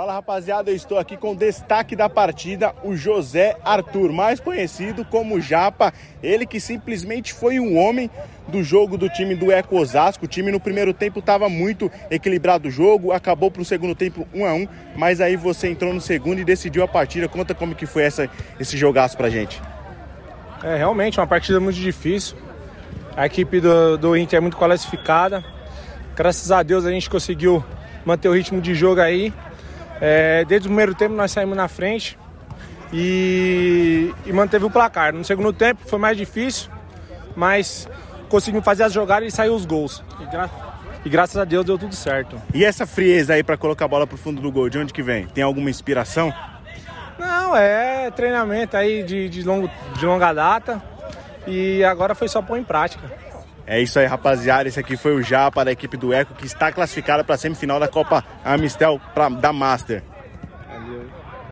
Fala rapaziada, eu estou aqui com o destaque da partida, o José Arthur, mais conhecido como Japa, ele que simplesmente foi um homem do jogo do time do Eco Osasco. O time no primeiro tempo estava muito equilibrado o jogo, acabou para o segundo tempo 1 a 1 mas aí você entrou no segundo e decidiu a partida. Conta como que foi essa, esse jogaço pra gente. É realmente uma partida muito difícil. A equipe do, do Inter é muito qualificada. Graças a Deus a gente conseguiu manter o ritmo de jogo aí. É, desde o primeiro tempo nós saímos na frente e, e, manteve o placar. No segundo tempo foi mais difícil, mas conseguimos fazer as jogadas e sair os gols. E, gra e, graças a Deus deu tudo certo. E essa frieza aí para colocar a bola pro fundo do gol, de onde que vem? Tem alguma inspiração? Não, é treinamento aí de, de, longo, de longa data e agora foi só pôr em prática. É isso aí, rapaziada. Esse aqui foi o Japa da equipe do Eco, que está classificada para a semifinal da Copa Amistel pra, da Master.